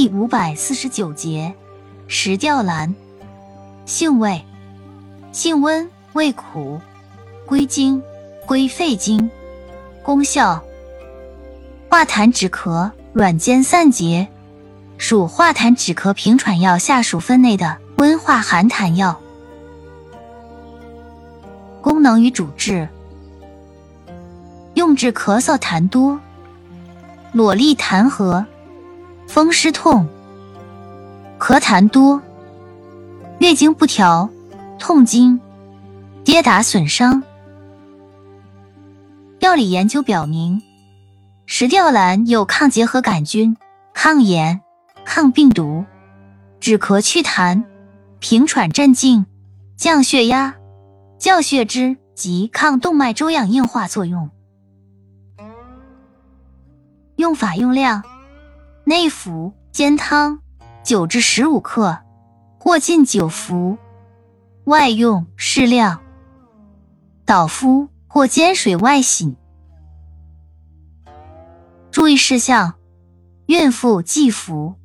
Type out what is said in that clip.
第五百四十九节，石吊兰，性味，性温，味苦，归经，归肺经。功效，化痰止咳，软坚散结，属化痰止咳平喘药下属分内的温化寒痰药。功能与主治，用治咳嗽痰多、裸痢痰核。风湿痛、咳痰多、月经不调、痛经、跌打损伤。药理研究表明，石吊兰有抗结核杆菌、抗炎、抗病毒、止咳祛痰、平喘镇静、降血压、降血脂及抗动脉粥样硬化作用。用法用量。内服煎汤，九至十五克，或浸酒服；外用适量，捣敷或煎水外洗。注意事项：孕妇忌服。